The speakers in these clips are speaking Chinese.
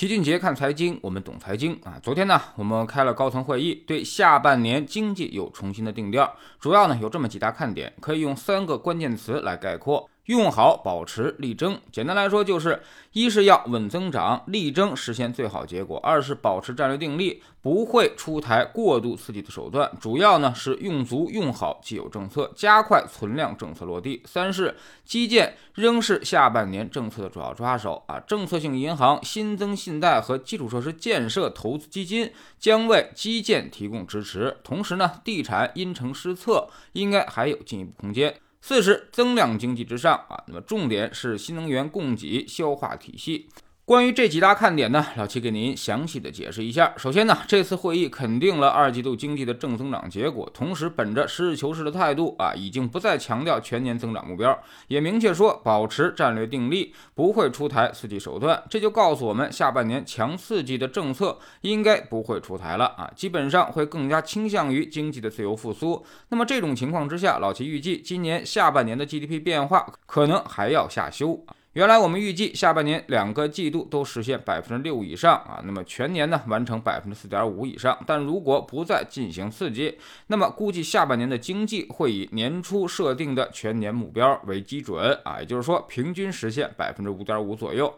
齐俊杰看财经，我们懂财经啊。昨天呢，我们开了高层会议，对下半年经济有重新的定调，主要呢有这么几大看点，可以用三个关键词来概括。用好、保持、力争。简单来说，就是一是要稳增长，力争实现最好结果；二是保持战略定力，不会出台过度刺激的手段，主要呢是用足、用好既有政策，加快存量政策落地；三是基建仍是下半年政策的主要抓手啊，政策性银行新增信贷和基础设施建设投资基金将为基建提供支持。同时呢，地产因城施策，应该还有进一步空间。四是增量经济之上啊，那么重点是新能源供给消化体系。关于这几大看点呢，老齐给您详细的解释一下。首先呢，这次会议肯定了二季度经济的正增长结果，同时本着实事求是的态度啊，已经不再强调全年增长目标，也明确说保持战略定力，不会出台刺激手段。这就告诉我们，下半年强刺激的政策应该不会出台了啊，基本上会更加倾向于经济的自由复苏。那么这种情况之下，老齐预计今年下半年的 GDP 变化可能还要下修。原来我们预计下半年两个季度都实现百分之六以上啊，那么全年呢完成百分之四点五以上。但如果不再进行刺激，那么估计下半年的经济会以年初设定的全年目标为基准啊，也就是说平均实现百分之五点五左右。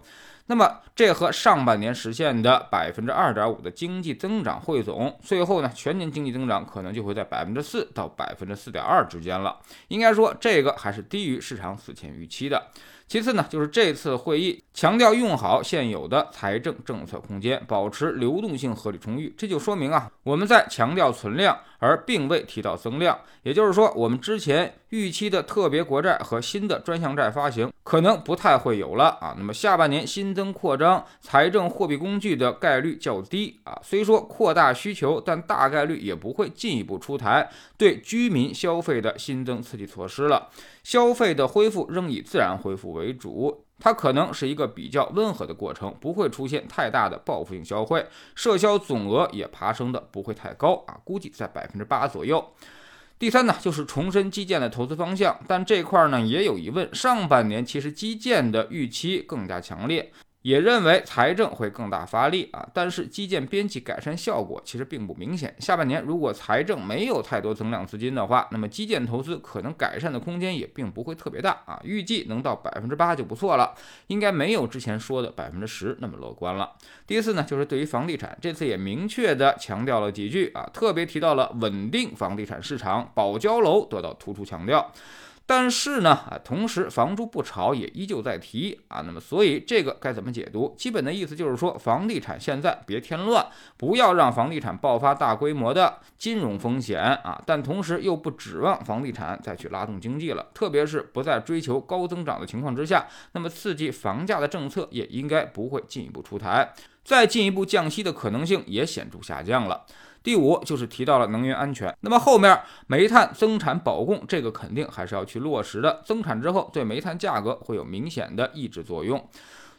那么这和上半年实现的百分之二点五的经济增长汇总，最后呢全年经济增长可能就会在百分之四到百分之四点二之间了。应该说这个还是低于市场此前预期的。其次呢，就是这次会议强调用好现有的财政政策空间，保持流动性合理充裕。这就说明啊，我们在强调存量，而并未提到增量。也就是说，我们之前预期的特别国债和新的专项债发行可能不太会有了啊。那么下半年新增增扩张财政货币工具的概率较低啊。虽说扩大需求，但大概率也不会进一步出台对居民消费的新增刺激措施了。消费的恢复仍以自然恢复为主，它可能是一个比较温和的过程，不会出现太大的报复性消费，社销总额也爬升的不会太高啊，估计在百分之八左右。第三呢，就是重申基建的投资方向，但这块呢也有疑问，上半年其实基建的预期更加强烈。也认为财政会更大发力啊，但是基建边际改善效果其实并不明显。下半年如果财政没有太多增量资金的话，那么基建投资可能改善的空间也并不会特别大啊。预计能到百分之八就不错了，应该没有之前说的百分之十那么乐观了。第四呢，就是对于房地产，这次也明确的强调了几句啊，特别提到了稳定房地产市场，保交楼得到突出强调。但是呢，啊，同时房住不炒也依旧在提啊，那么所以这个该怎么解读？基本的意思就是说，房地产现在别添乱，不要让房地产爆发大规模的金融风险啊，但同时又不指望房地产再去拉动经济了，特别是不再追求高增长的情况之下，那么刺激房价的政策也应该不会进一步出台，再进一步降息的可能性也显著下降了。第五就是提到了能源安全，那么后面煤炭增产保供这个肯定还是要去落实的，增产之后对煤炭价格会有明显的抑制作用。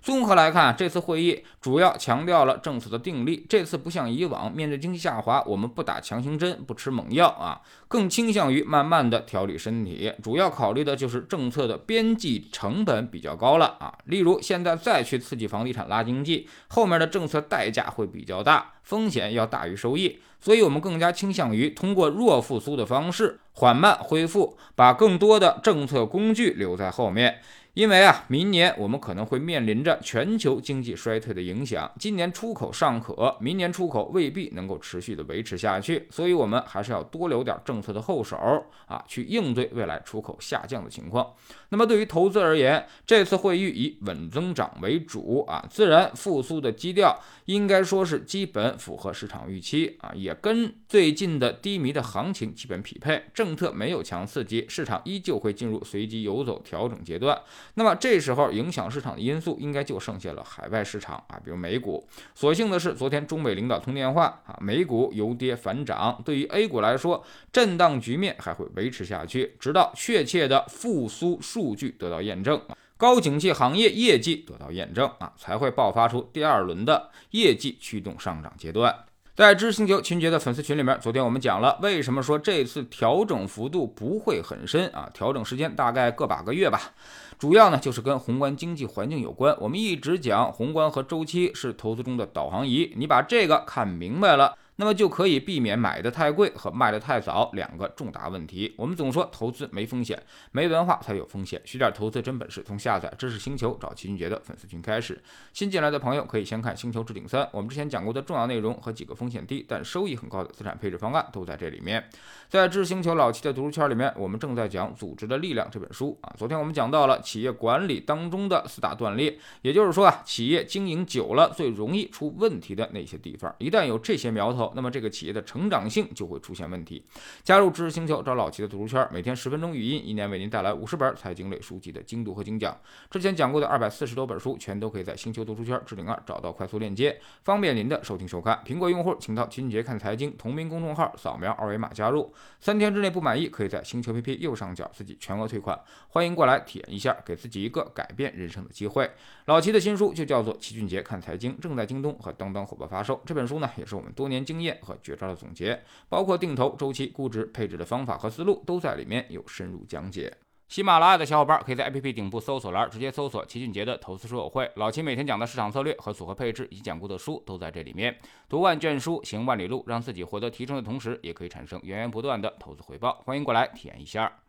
综合来看，这次会议主要强调了政策的定力。这次不像以往，面对经济下滑，我们不打强行针，不吃猛药啊，更倾向于慢慢的调理身体。主要考虑的就是政策的边际成本比较高了啊。例如，现在再去刺激房地产拉经济，后面的政策代价会比较大，风险要大于收益。所以，我们更加倾向于通过弱复苏的方式缓慢恢复，把更多的政策工具留在后面。因为啊，明年我们可能会面临着全球经济衰退的影响。今年出口尚可，明年出口未必能够持续的维持下去，所以我们还是要多留点政策的后手啊，去应对未来出口下降的情况。那么对于投资而言，这次会议以稳增长为主啊，自然复苏的基调应该说是基本符合市场预期啊，也跟最近的低迷的行情基本匹配。政策没有强刺激，市场依旧会进入随机游走调整阶段。那么这时候影响市场的因素应该就剩下了海外市场啊，比如美股。所幸的是，昨天中美领导通电话啊，美股由跌反涨。对于 A 股来说，震荡局面还会维持下去，直到确切的复苏数据得到验证，高景气行业业绩得到验证啊，才会爆发出第二轮的业绩驱动上涨阶段。在知识星球秦杰的粉丝群里面，昨天我们讲了为什么说这次调整幅度不会很深啊？调整时间大概个把个月吧。主要呢就是跟宏观经济环境有关。我们一直讲宏观和周期是投资中的导航仪，你把这个看明白了。那么就可以避免买的太贵和卖的太早两个重大问题。我们总说投资没风险，没文化才有风险。学点投资真本事，从下载知识星球找齐俊杰的粉丝群开始。新进来的朋友可以先看《星球置顶三》，我们之前讲过的重要内容和几个风险低但收益很高的资产配置方案都在这里面。在知识星球老齐的读书圈里面，我们正在讲《组织的力量》这本书啊。昨天我们讲到了企业管理当中的四大断裂，也就是说啊，企业经营久了最容易出问题的那些地方，一旦有这些苗头。那么这个企业的成长性就会出现问题。加入知识星球，找老齐的读书圈，每天十分钟语音，一年为您带来五十本财经类书籍的精读和精讲。之前讲过的二百四十多本书，全都可以在星球读书圈置顶二找到快速链接，方便您的收听收看。苹果用户请到齐俊杰看财经同名公众号，扫描二维码加入。三天之内不满意，可以在星球 APP 右上角自己全额退款。欢迎过来体验一下，给自己一个改变人生的机会。老齐的新书就叫做《齐俊杰看财经》，正在京东和当当火爆发售。这本书呢，也是我们多年经经验和。绝招的总结，包括定投、周期、估值、配置的方法和思路，都在里面有深入讲解。喜马拉雅的小伙伴可以在 APP 顶部搜索栏直接搜索齐俊杰的投资书友会，老齐每天讲的市场策略和组合配置以及讲过的书都在这里面。读万卷书，行万里路，让自己获得提升的同时，也可以产生源源不断的投资回报。欢迎过来体验一下。